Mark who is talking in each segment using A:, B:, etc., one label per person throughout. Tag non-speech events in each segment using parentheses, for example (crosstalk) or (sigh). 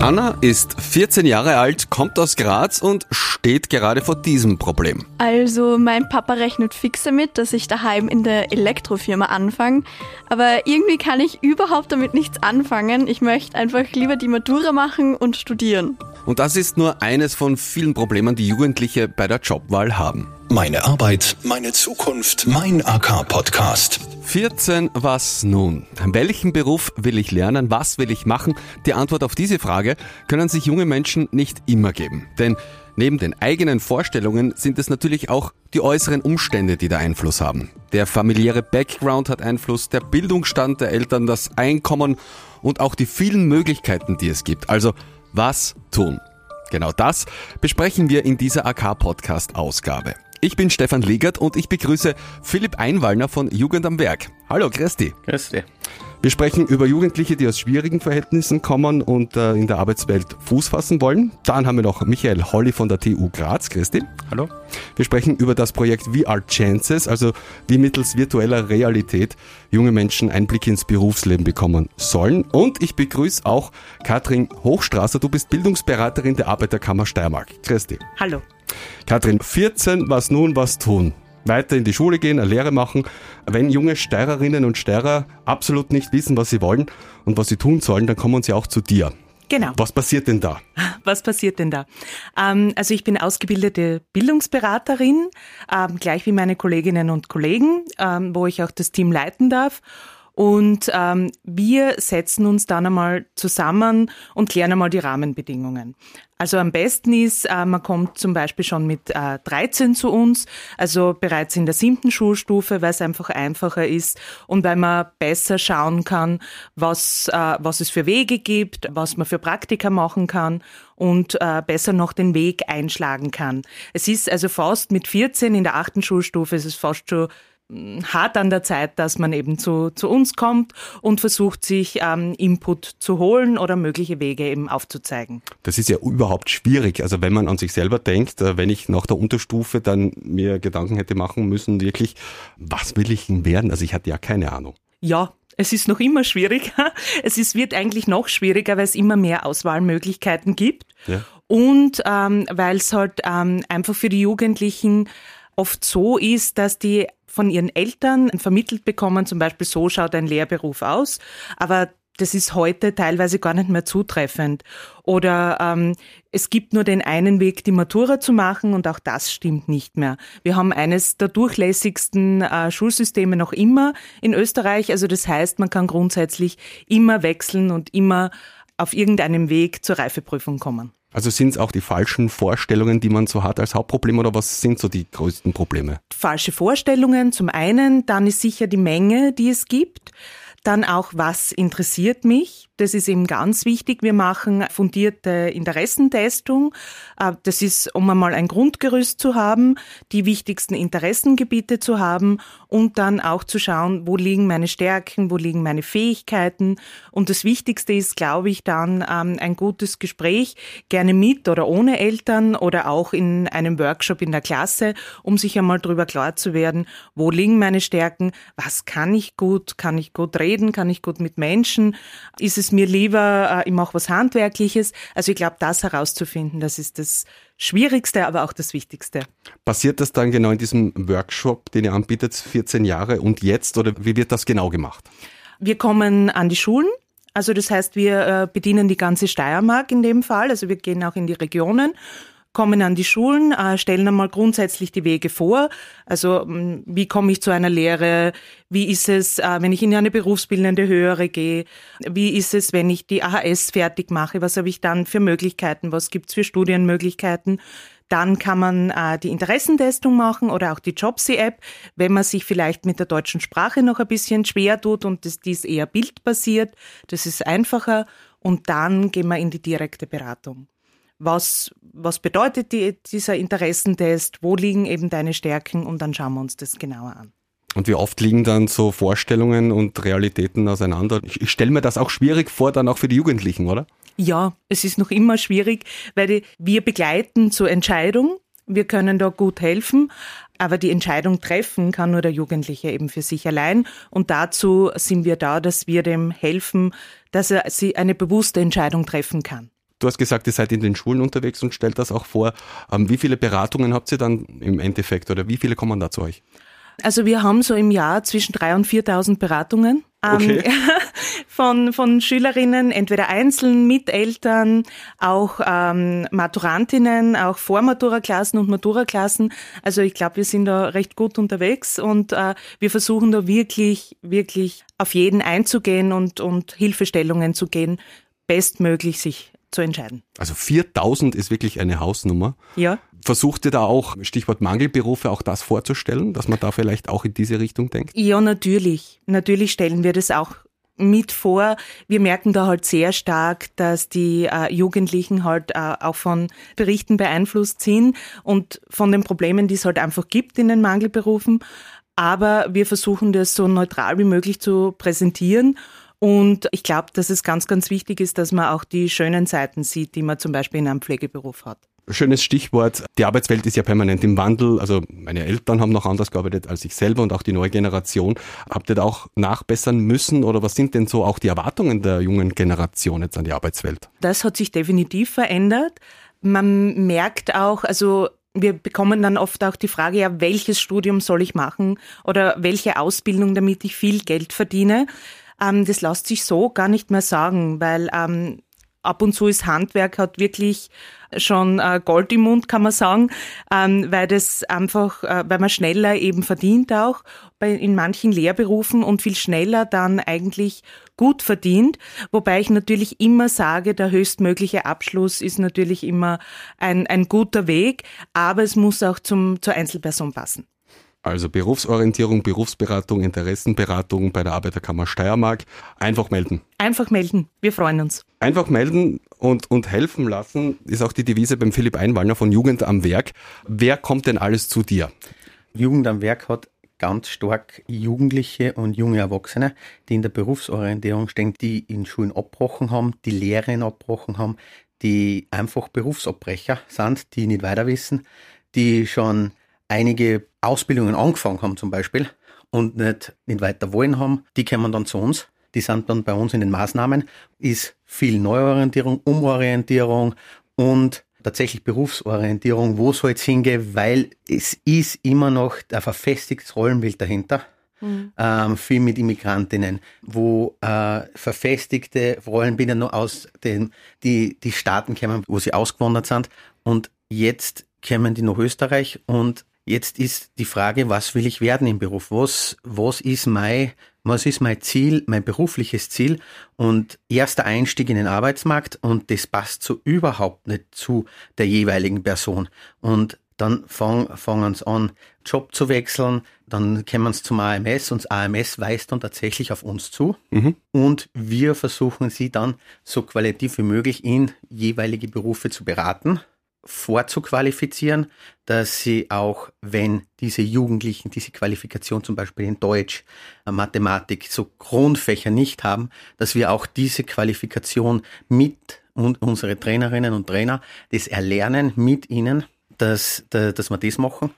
A: Anna ist 14 Jahre alt, kommt aus Graz und steht gerade vor diesem Problem.
B: Also mein Papa rechnet fix damit, dass ich daheim in der Elektrofirma anfange. Aber irgendwie kann ich überhaupt damit nichts anfangen. Ich möchte einfach lieber die Matura machen und studieren.
A: Und das ist nur eines von vielen Problemen, die Jugendliche bei der Jobwahl haben.
C: Meine Arbeit, meine Zukunft, mein AK-Podcast.
A: 14, was nun? Welchen Beruf will ich lernen? Was will ich machen? Die Antwort auf diese Frage können sich junge Menschen nicht immer geben. Denn neben den eigenen Vorstellungen sind es natürlich auch die äußeren Umstände, die da Einfluss haben. Der familiäre Background hat Einfluss, der Bildungsstand der Eltern, das Einkommen und auch die vielen Möglichkeiten, die es gibt. Also, was tun? Genau das besprechen wir in dieser AK-Podcast-Ausgabe. Ich bin Stefan Legert und ich begrüße Philipp Einwallner von Jugend am Werk. Hallo, Christi.
D: Christi.
A: Wir sprechen über Jugendliche, die aus schwierigen Verhältnissen kommen und äh, in der Arbeitswelt Fuß fassen wollen. Dann haben wir noch Michael Holly von der TU Graz. Christi.
D: Hallo.
A: Wir sprechen über das Projekt VR Chances, also wie mittels virtueller Realität junge Menschen Einblick ins Berufsleben bekommen sollen. Und ich begrüße auch Katrin Hochstrasser. Du bist Bildungsberaterin der Arbeiterkammer Steiermark. Christi.
E: Hallo.
A: Katrin, 14, was nun, was tun? Weiter in die Schule gehen, eine Lehre machen. Wenn junge Steirerinnen und Steirer absolut nicht wissen, was sie wollen und was sie tun sollen, dann kommen sie auch zu dir.
E: Genau.
A: Was passiert denn da?
E: Was passiert denn da? Ähm, also ich bin ausgebildete Bildungsberaterin, ähm, gleich wie meine Kolleginnen und Kollegen, ähm, wo ich auch das Team leiten darf. Und ähm, wir setzen uns dann einmal zusammen und klären einmal die Rahmenbedingungen. Also am besten ist, äh, man kommt zum Beispiel schon mit äh, 13 zu uns, also bereits in der siebten Schulstufe, weil es einfach einfacher ist und weil man besser schauen kann, was, äh, was es für Wege gibt, was man für Praktika machen kann und äh, besser noch den Weg einschlagen kann. Es ist also fast mit 14 in der achten Schulstufe, es ist fast schon hart an der Zeit, dass man eben zu, zu uns kommt und versucht, sich ähm, Input zu holen oder mögliche Wege eben aufzuzeigen.
A: Das ist ja überhaupt schwierig. Also wenn man an sich selber denkt, äh, wenn ich nach der Unterstufe dann mir Gedanken hätte machen müssen, wirklich, was will ich denn werden? Also ich hatte ja keine Ahnung.
E: Ja, es ist noch immer schwierig. (laughs) Es ist, wird eigentlich noch schwieriger, weil es immer mehr Auswahlmöglichkeiten gibt. Ja. Und ähm, weil es halt ähm, einfach für die Jugendlichen oft so ist, dass die von ihren Eltern vermittelt bekommen, zum Beispiel so schaut ein Lehrberuf aus, aber das ist heute teilweise gar nicht mehr zutreffend. Oder ähm, es gibt nur den einen Weg, die Matura zu machen und auch das stimmt nicht mehr. Wir haben eines der durchlässigsten äh, Schulsysteme noch immer in Österreich. Also das heißt, man kann grundsätzlich immer wechseln und immer auf irgendeinem Weg zur Reifeprüfung kommen.
A: Also sind es auch die falschen Vorstellungen, die man so hat als Hauptproblem oder was sind so die größten Probleme?
E: Falsche Vorstellungen zum einen, dann ist sicher die Menge, die es gibt. Dann auch, was interessiert mich? Das ist eben ganz wichtig. Wir machen fundierte Interessentestung. Äh, das ist, um einmal ein Grundgerüst zu haben, die wichtigsten Interessengebiete zu haben und dann auch zu schauen, wo liegen meine Stärken, wo liegen meine Fähigkeiten. Und das Wichtigste ist, glaube ich, dann ähm, ein gutes Gespräch, gerne mit oder ohne Eltern oder auch in einem Workshop in der Klasse, um sich einmal darüber klar zu werden, wo liegen meine Stärken, was kann ich gut, kann ich gut reden, kann ich gut mit Menschen, ist es mir lieber, äh, ich mache was Handwerkliches. Also ich glaube, das herauszufinden, das ist das Schwierigste, aber auch das Wichtigste.
A: Passiert das dann genau in diesem Workshop, den ihr anbietet, 14 Jahre und jetzt, oder wie wird das genau gemacht?
E: Wir kommen an die Schulen. Also das heißt, wir äh, bedienen die ganze Steiermark in dem Fall. Also wir gehen auch in die Regionen kommen an die Schulen, äh, stellen einmal grundsätzlich die Wege vor. Also mm, wie komme ich zu einer Lehre? Wie ist es, äh, wenn ich in eine berufsbildende Höhere gehe? Wie ist es, wenn ich die AHS fertig mache? Was habe ich dann für Möglichkeiten? Was gibt's für Studienmöglichkeiten? Dann kann man äh, die Interessentestung machen oder auch die Jobsy-App, wenn man sich vielleicht mit der deutschen Sprache noch ein bisschen schwer tut und das, die ist eher bildbasiert. Das ist einfacher. Und dann gehen wir in die direkte Beratung was, was bedeutet die, dieser Interessentest, wo liegen eben deine Stärken und dann schauen wir uns das genauer an.
A: Und wie oft liegen dann so Vorstellungen und Realitäten auseinander? Ich, ich stelle mir das auch schwierig vor, dann auch für die Jugendlichen, oder?
E: Ja, es ist noch immer schwierig, weil die, wir begleiten zur Entscheidung. Wir können da gut helfen, aber die Entscheidung treffen kann nur der Jugendliche eben für sich allein. Und dazu sind wir da, dass wir dem helfen, dass er eine bewusste Entscheidung treffen kann.
A: Du hast gesagt, ihr seid in den Schulen unterwegs und stellt das auch vor. Ähm, wie viele Beratungen habt ihr dann im Endeffekt oder wie viele kommen da zu euch?
E: Also wir haben so im Jahr zwischen 3.000 und 4.000 Beratungen. Ähm, okay. (laughs) von, von Schülerinnen, entweder einzeln, mit Eltern, auch ähm, Maturantinnen, auch Vormatura-Klassen und Matura-Klassen. Also ich glaube, wir sind da recht gut unterwegs und äh, wir versuchen da wirklich, wirklich auf jeden einzugehen und, und Hilfestellungen zu gehen, bestmöglich sich zu entscheiden.
A: Also 4000 ist wirklich eine Hausnummer.
E: Ja.
A: Versucht ihr da auch, Stichwort Mangelberufe, auch das vorzustellen, dass man da vielleicht auch in diese Richtung denkt?
E: Ja, natürlich. Natürlich stellen wir das auch mit vor. Wir merken da halt sehr stark, dass die äh, Jugendlichen halt äh, auch von Berichten beeinflusst sind und von den Problemen, die es halt einfach gibt in den Mangelberufen. Aber wir versuchen das so neutral wie möglich zu präsentieren und ich glaube, dass es ganz, ganz wichtig ist, dass man auch die schönen Seiten sieht, die man zum Beispiel in einem Pflegeberuf hat.
A: Schönes Stichwort. Die Arbeitswelt ist ja permanent im Wandel. Also meine Eltern haben noch anders gearbeitet als ich selber und auch die neue Generation. Habt ihr da auch nachbessern müssen oder was sind denn so auch die Erwartungen der jungen Generation jetzt an die Arbeitswelt?
E: Das hat sich definitiv verändert. Man merkt auch, also wir bekommen dann oft auch die Frage, ja, welches Studium soll ich machen oder welche Ausbildung, damit ich viel Geld verdiene. Ähm, das lässt sich so gar nicht mehr sagen, weil ähm, ab und zu ist Handwerk hat wirklich schon äh, Gold im Mund, kann man sagen, ähm, weil das einfach, äh, weil man schneller eben verdient auch bei, in manchen Lehrberufen und viel schneller dann eigentlich gut verdient. Wobei ich natürlich immer sage, der höchstmögliche Abschluss ist natürlich immer ein, ein guter Weg, aber es muss auch zum, zur Einzelperson passen.
A: Also Berufsorientierung, Berufsberatung, Interessenberatung bei der Arbeiterkammer Steiermark. Einfach melden.
E: Einfach melden. Wir freuen uns.
A: Einfach melden und, und helfen lassen ist auch die Devise beim Philipp Einwallner von Jugend am Werk. Wer kommt denn alles zu dir?
D: Jugend am Werk hat ganz stark Jugendliche und junge Erwachsene, die in der Berufsorientierung stehen, die in Schulen abbrochen haben, die Lehren abbrochen haben, die einfach Berufsabbrecher sind, die nicht weiter wissen, die schon einige Ausbildungen angefangen haben zum Beispiel und nicht, nicht weiter wollen haben, die kommen dann zu uns. Die sind dann bei uns in den Maßnahmen, ist viel Neuorientierung, Umorientierung und tatsächlich Berufsorientierung, wo soll es hingehen, weil es ist immer noch ein verfestigtes Rollenbild dahinter. Mhm. Ähm, viel mit Immigrantinnen, wo äh, verfestigte Rollenbilder nur aus den die, die Staaten kommen, wo sie ausgewandert sind. Und jetzt kommen die nach Österreich und Jetzt ist die Frage, was will ich werden im Beruf? Was, was ist mein, was ist mein Ziel, mein berufliches Ziel? Und erster Einstieg in den Arbeitsmarkt und das passt so überhaupt nicht zu der jeweiligen Person. Und dann fangen, sie an, Job zu wechseln, dann kommen sie zum AMS und das AMS weist dann tatsächlich auf uns zu mhm. und wir versuchen sie dann so qualitativ wie möglich in jeweilige Berufe zu beraten vorzuqualifizieren, dass sie auch, wenn diese Jugendlichen diese Qualifikation zum Beispiel in Deutsch, äh, Mathematik, so Grundfächer nicht haben, dass wir auch diese Qualifikation mit und unsere Trainerinnen und Trainer das erlernen mit ihnen, dass, dass wir das machen.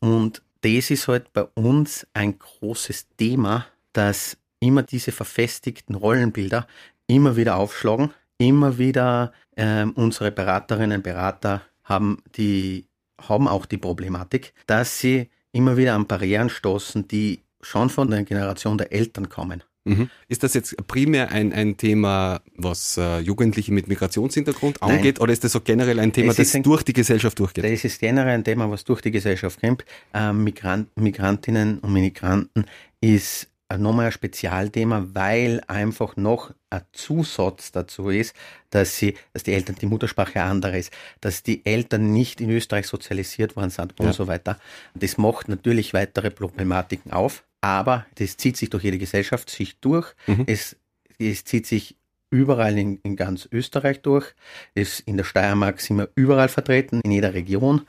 D: Und das ist halt bei uns ein großes Thema, dass immer diese verfestigten Rollenbilder immer wieder aufschlagen immer wieder ähm, unsere Beraterinnen und Berater haben die haben auch die Problematik, dass sie immer wieder an Barrieren stoßen, die schon von der Generation der Eltern kommen.
A: Mhm. Ist das jetzt primär ein, ein Thema, was äh, Jugendliche mit Migrationshintergrund angeht, Nein. oder ist das so generell ein Thema, das ein, durch die Gesellschaft durchgeht?
D: Das ist generell ein Thema, was durch die Gesellschaft kommt. Ähm, Migrant, Migrantinnen und Migranten ist nochmal ein Spezialthema, weil einfach noch ein Zusatz dazu ist, dass sie, dass die Eltern die Muttersprache andere ist, dass die Eltern nicht in Österreich sozialisiert worden sind und ja. so weiter. Das macht natürlich weitere Problematiken auf, aber das zieht sich durch jede Gesellschaft sich durch. Mhm. Es, es zieht sich überall in, in ganz Österreich durch. Es, in der Steiermark sind wir überall vertreten, in jeder Region.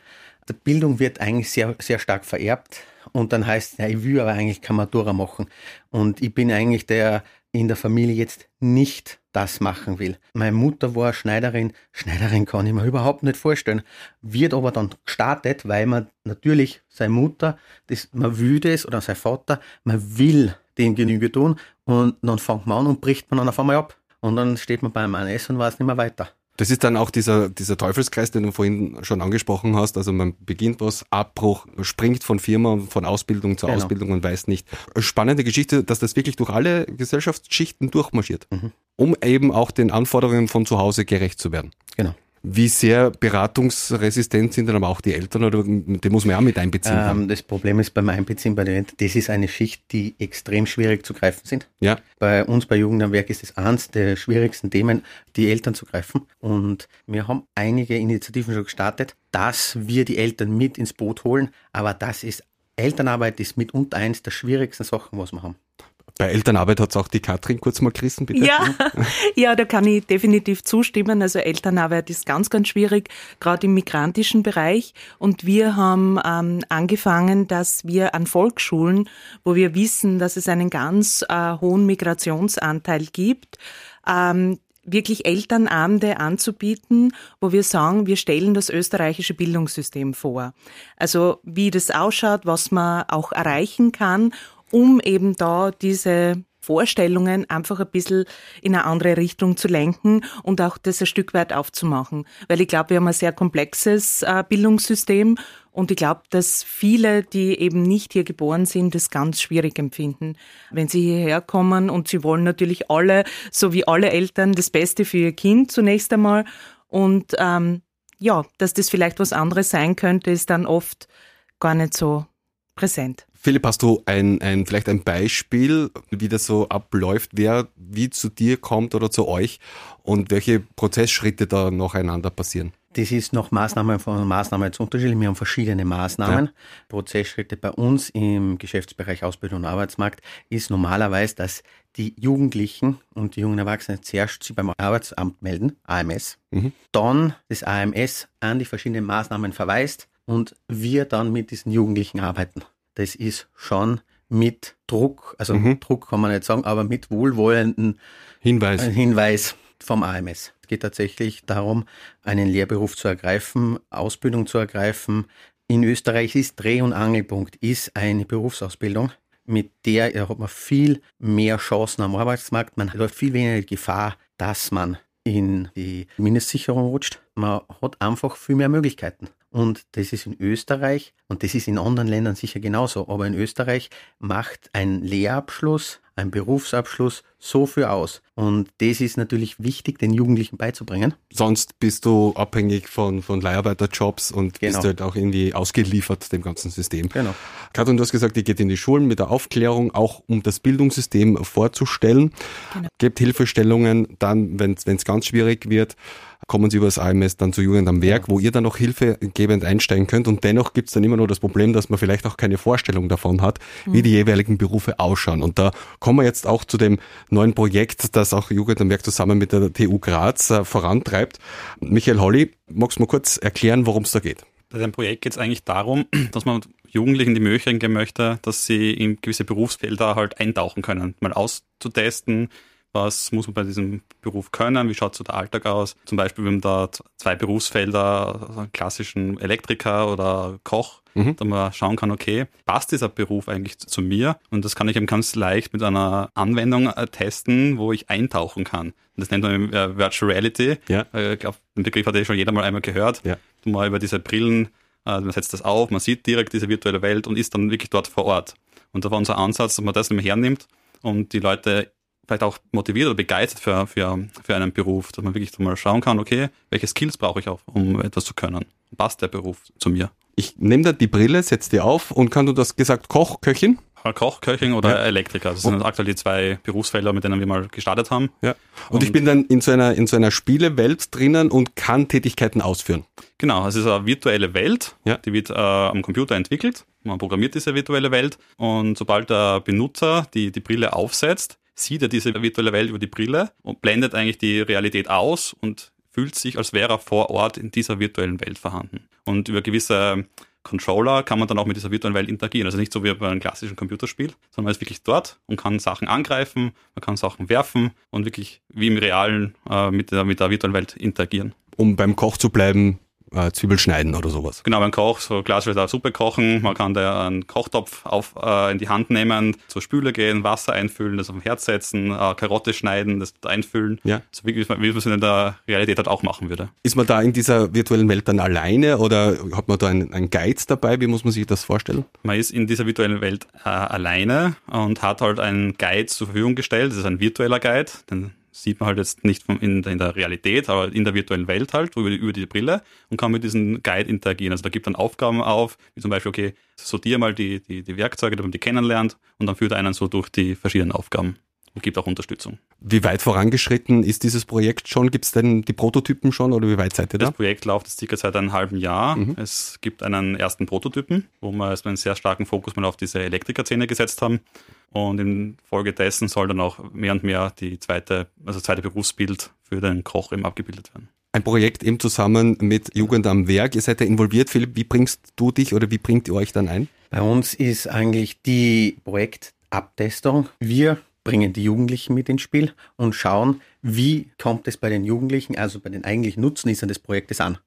D: Die Bildung wird eigentlich sehr, sehr stark vererbt und dann heißt, ja, ich will aber eigentlich keine Matura machen. Und ich bin eigentlich der in der Familie jetzt nicht das machen will. Meine Mutter war Schneiderin. Schneiderin kann ich mir überhaupt nicht vorstellen. Wird aber dann gestartet, weil man natürlich seine Mutter, das, man will das, oder sein Vater, man will den Genüge tun. Und dann fängt man an und bricht man dann auf einmal ab. Und dann steht man beim ANS und weiß nicht mehr weiter.
A: Das ist dann auch dieser, dieser Teufelskreis, den du vorhin schon angesprochen hast. Also man beginnt was, Abbruch, springt von Firma, von Ausbildung zu genau. Ausbildung und weiß nicht. Spannende Geschichte, dass das wirklich durch alle Gesellschaftsschichten durchmarschiert, mhm. um eben auch den Anforderungen von zu Hause gerecht zu werden.
D: Genau.
A: Wie sehr beratungsresistent sind dann aber auch die Eltern oder die muss man ja mit einbeziehen?
D: Ähm, das Problem ist beim Einbeziehen bei den Eltern, das ist eine Schicht, die extrem schwierig zu greifen sind.
A: Ja.
D: Bei uns bei Jugend am Werk ist es eines der schwierigsten Themen, die Eltern zu greifen. Und wir haben einige Initiativen schon gestartet, dass wir die Eltern mit ins Boot holen. Aber das ist Elternarbeit ist mitunter eines der schwierigsten Sachen, was wir haben.
A: Bei Elternarbeit hat es auch die Katrin kurz mal gerissen, bitte.
E: Ja, (laughs) ja, da kann ich definitiv zustimmen. Also Elternarbeit ist ganz, ganz schwierig, gerade im migrantischen Bereich. Und wir haben ähm, angefangen, dass wir an Volksschulen, wo wir wissen, dass es einen ganz äh, hohen Migrationsanteil gibt, ähm, wirklich Elternabende anzubieten, wo wir sagen, wir stellen das österreichische Bildungssystem vor. Also wie das ausschaut, was man auch erreichen kann um eben da diese Vorstellungen einfach ein bisschen in eine andere Richtung zu lenken und auch das ein Stück weit aufzumachen. Weil ich glaube, wir haben ein sehr komplexes äh, Bildungssystem und ich glaube, dass viele, die eben nicht hier geboren sind, das ganz schwierig empfinden, wenn sie hierher kommen und sie wollen natürlich alle, so wie alle Eltern, das Beste für ihr Kind zunächst einmal. Und ähm, ja, dass das vielleicht was anderes sein könnte, ist dann oft gar nicht so präsent.
A: Philipp, hast du ein, ein, vielleicht ein Beispiel, wie das so abläuft, wer wie zu dir kommt oder zu euch und welche Prozessschritte da nacheinander passieren?
D: Das ist noch Maßnahme von Maßnahme zu unterschiedlich. Wir haben verschiedene Maßnahmen. Ja. Prozessschritte bei uns im Geschäftsbereich Ausbildung und Arbeitsmarkt ist normalerweise, dass die Jugendlichen und die jungen Erwachsenen zuerst sich beim Arbeitsamt melden, AMS, mhm. dann das AMS an die verschiedenen Maßnahmen verweist und wir dann mit diesen Jugendlichen arbeiten das ist schon mit Druck, also mhm. Druck kann man nicht sagen, aber mit wohlwollenden
A: Hinweis,
D: äh, Hinweis vom AMS. Es geht tatsächlich darum, einen Lehrberuf zu ergreifen, Ausbildung zu ergreifen. In Österreich ist Dreh- und Angelpunkt ist eine Berufsausbildung, mit der hat man viel mehr Chancen am Arbeitsmarkt. Man läuft viel weniger Gefahr, dass man in die Mindestsicherung rutscht. Man hat einfach viel mehr Möglichkeiten. Und das ist in Österreich und das ist in anderen Ländern sicher genauso. Aber in Österreich macht ein Lehrabschluss, ein Berufsabschluss so viel aus. Und das ist natürlich wichtig, den Jugendlichen beizubringen.
A: Sonst bist du abhängig von, von Leiharbeiterjobs und genau. bist halt auch irgendwie ausgeliefert dem ganzen System.
D: Genau.
A: Katrin, du hast gesagt, ihr geht in die Schulen mit der Aufklärung, auch um das Bildungssystem vorzustellen. Genau. Gebt Hilfestellungen dann, wenn es ganz schwierig wird kommen Sie über das AMS dann zu Jugend am Werk, ja. wo ihr dann noch hilfegebend einsteigen könnt. Und dennoch gibt es dann immer nur das Problem, dass man vielleicht auch keine Vorstellung davon hat, mhm. wie die jeweiligen Berufe ausschauen. Und da kommen wir jetzt auch zu dem neuen Projekt, das auch Jugend am Werk zusammen mit der TU Graz äh, vorantreibt. Michael Holly, magst du mal kurz erklären, worum es da geht?
F: Bei dem Projekt geht es eigentlich darum, dass man Jugendlichen die Möglichkeit geben möchte, dass sie in gewisse Berufsfelder halt eintauchen können, mal auszutesten, was muss man bei diesem Beruf können, wie schaut so der Alltag aus. Zum Beispiel, wir haben da zwei Berufsfelder, also einen klassischen Elektriker oder Koch, mhm. da man schauen kann, okay, passt dieser Beruf eigentlich zu mir? Und das kann ich eben ganz leicht mit einer Anwendung äh, testen, wo ich eintauchen kann. Das nennt man äh, Virtual Reality. Ja. Äh, ich glaube, den Begriff hat ja schon jeder mal einmal gehört. Ja. Mal über diese Brillen, man setzt das auf, man sieht direkt diese virtuelle Welt und ist dann wirklich dort vor Ort. Und da war unser Ansatz, dass man das nämlich hernimmt und die Leute vielleicht auch motiviert oder begeistert für, für, für einen Beruf, dass man wirklich mal schauen kann, okay, welche Skills brauche ich auch, um etwas zu können? Passt der Beruf zu mir?
A: Ich nehme da die Brille, setze die auf und kann du das gesagt Koch, Köchin?
F: Koch, Köchin oder ja. Elektriker. Das sind aktuell die zwei Berufsfelder, mit denen wir mal gestartet haben.
A: Ja. Und, und ich bin dann in so einer, in so einer Spielewelt drinnen und kann Tätigkeiten ausführen.
F: Genau, es ist eine virtuelle Welt, ja. die wird äh, am Computer entwickelt. Man programmiert diese virtuelle Welt und sobald der Benutzer die, die Brille aufsetzt, sieht er diese virtuelle Welt über die Brille und blendet eigentlich die Realität aus und fühlt sich, als wäre er vor Ort in dieser virtuellen Welt vorhanden. Und über gewisse Controller kann man dann auch mit dieser virtuellen Welt interagieren. Also nicht so wie bei einem klassischen Computerspiel, sondern man ist wirklich dort und kann Sachen angreifen, man kann Sachen werfen und wirklich wie im Realen äh, mit, der, mit der virtuellen Welt interagieren.
A: Um beim Koch zu bleiben, äh, Zwiebel schneiden oder sowas.
F: Genau, beim Koch, so klassisch eine Suppe kochen, man kann da einen Kochtopf auf, äh, in die Hand nehmen, zur Spüle gehen, Wasser einfüllen, das auf dem Herd setzen, äh, Karotte schneiden, das einfüllen.
A: Ja.
F: So wie, wie man es in der Realität halt auch machen würde.
A: Ist man da in dieser virtuellen Welt dann alleine oder hat man da einen, einen Guide dabei? Wie muss man sich das vorstellen?
F: Man ist in dieser virtuellen Welt äh, alleine und hat halt einen Guide zur Verfügung gestellt. Das ist ein virtueller Guide, den sieht man halt jetzt nicht in, in, der Realität, aber in der virtuellen Welt halt, über die, über die Brille und kann mit diesem Guide interagieren. Also da gibt dann Aufgaben auf, wie zum Beispiel, okay, sortiere mal die, die, die Werkzeuge, damit man die kennenlernt und dann führt einen so durch die verschiedenen Aufgaben und gibt auch Unterstützung.
A: Wie weit vorangeschritten ist dieses Projekt schon? Gibt es denn die Prototypen schon oder wie weit seid ihr da?
F: Das Projekt läuft jetzt circa seit einem halben Jahr. Mhm. Es gibt einen ersten Prototypen, wo wir erstmal einen sehr starken Fokus mal auf diese Elektrikerszene gesetzt haben. Und in Folge dessen soll dann auch mehr und mehr die zweite, also zweite Berufsbild für den Koch eben abgebildet werden.
A: Ein Projekt eben zusammen mit Jugend am Werk. Ihr seid ja involviert. Philipp, wie bringst du dich oder wie bringt ihr euch dann ein?
D: Bei uns ist eigentlich die Projektabtestung. Wir bringen die Jugendlichen mit ins Spiel und schauen, wie kommt es bei den Jugendlichen, also bei den eigentlichen Nutznießern des Projektes an.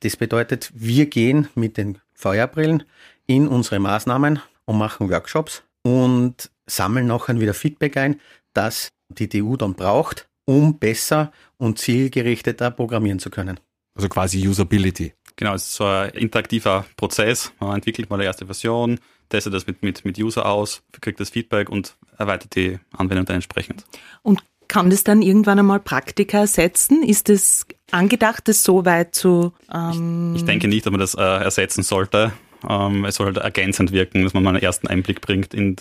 D: Das bedeutet, wir gehen mit den Feuerbrillen in unsere Maßnahmen und machen Workshops und sammeln nachher wieder Feedback ein, das die TU dann braucht, um besser und zielgerichteter programmieren zu können.
A: Also quasi Usability.
F: Genau, es ist so ein interaktiver Prozess. Man entwickelt mal eine erste Version, testet das mit, mit, mit User aus, kriegt das Feedback und erweitert die Anwendung dann entsprechend.
E: Und kann das dann irgendwann einmal Praktika ersetzen? Ist es angedacht, das so weit zu...
F: Ähm ich, ich, denke nicht, dass man das äh, ersetzen sollte. Ähm, es soll halt ergänzend wirken, dass man mal einen ersten Einblick bringt in,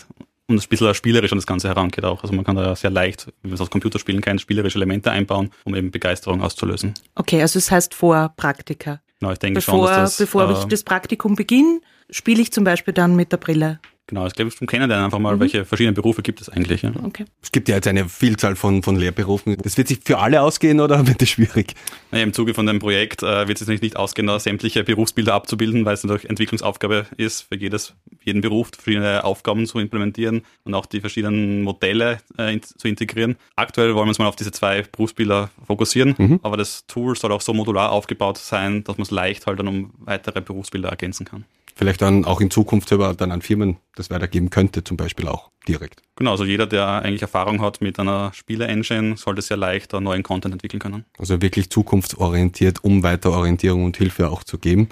F: und ein bisschen spielerisch an das Ganze herangeht auch. Also man kann da sehr leicht, wie man es aus Computerspielen kennt, spielerische Elemente einbauen, um eben Begeisterung auszulösen.
E: Okay, also es das heißt vor Praktika.
F: Genau, ich denke
E: bevor,
F: schon, dass
E: das, Bevor äh, ich das Praktikum beginne, spiele ich zum Beispiel dann mit der Brille.
F: Genau, ich glaube, zum Kennenlernen einfach mal, mhm. welche verschiedenen Berufe gibt es eigentlich. Ja.
A: Okay. Es gibt ja jetzt eine Vielzahl von, von Lehrberufen. Das wird sich für alle ausgehen oder (laughs) wird das schwierig?
F: Naja, Im Zuge von dem Projekt äh, wird es natürlich nicht ausgehen, da sämtliche Berufsbilder abzubilden, weil es natürlich Entwicklungsaufgabe ist, für jedes, jeden Beruf verschiedene Aufgaben zu implementieren und auch die verschiedenen Modelle äh, in, zu integrieren. Aktuell wollen wir uns mal auf diese zwei Berufsbilder fokussieren, mhm. aber das Tool soll auch so modular aufgebaut sein, dass man es leicht halt dann um weitere Berufsbilder ergänzen kann
A: vielleicht dann auch in Zukunft selber dann an Firmen das weitergeben könnte, zum Beispiel auch direkt.
F: Genau, also jeder, der eigentlich Erfahrung hat mit einer Spiele-Engine, sollte sehr leicht neuen Content entwickeln können.
A: Also wirklich zukunftsorientiert, um weiter Orientierung und Hilfe auch zu geben.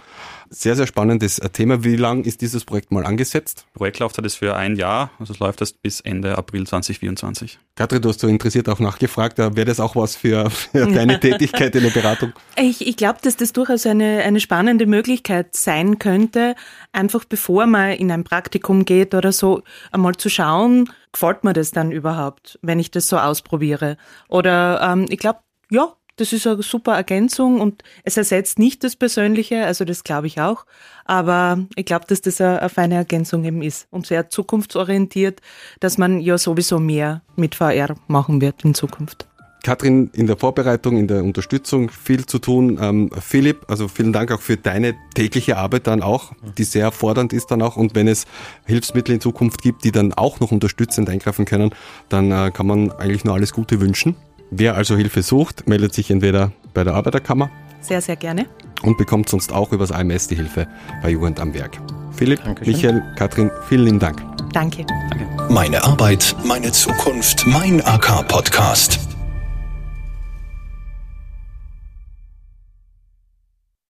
A: Sehr, sehr spannendes Thema. Wie lang ist dieses Projekt mal angesetzt?
F: Projektlaufzeit ist für ein Jahr, also es läuft erst bis Ende April 2024.
A: Katrin, du hast so interessiert auch nachgefragt, wäre das auch was für, für (laughs) deine Tätigkeit in der Beratung?
E: Ich, ich glaube, dass das durchaus eine, eine spannende Möglichkeit sein könnte, einfach bevor man in ein Praktikum geht oder so, einmal zu schauen, gefällt mir das dann überhaupt, wenn ich das so ausprobiere? Oder ähm, ich glaube, ja, das ist eine super Ergänzung und es ersetzt nicht das Persönliche, also das glaube ich auch. Aber ich glaube, dass das eine, eine feine Ergänzung eben ist und sehr zukunftsorientiert, dass man ja sowieso mehr mit VR machen wird in Zukunft.
A: Katrin, in der Vorbereitung, in der Unterstützung viel zu tun. Ähm, Philipp, also vielen Dank auch für deine tägliche Arbeit dann auch, die sehr fordernd ist dann auch. Und wenn es Hilfsmittel in Zukunft gibt, die dann auch noch unterstützend eingreifen können, dann äh, kann man eigentlich nur alles Gute wünschen. Wer also Hilfe sucht, meldet sich entweder bei der Arbeiterkammer.
E: Sehr, sehr gerne.
A: Und bekommt sonst auch übers AMS die Hilfe bei Jugend am Werk. Philipp, Dankeschön. Michael, Katrin, vielen lieben Dank.
E: Danke.
C: Danke. Meine Arbeit, meine Zukunft, mein AK-Podcast.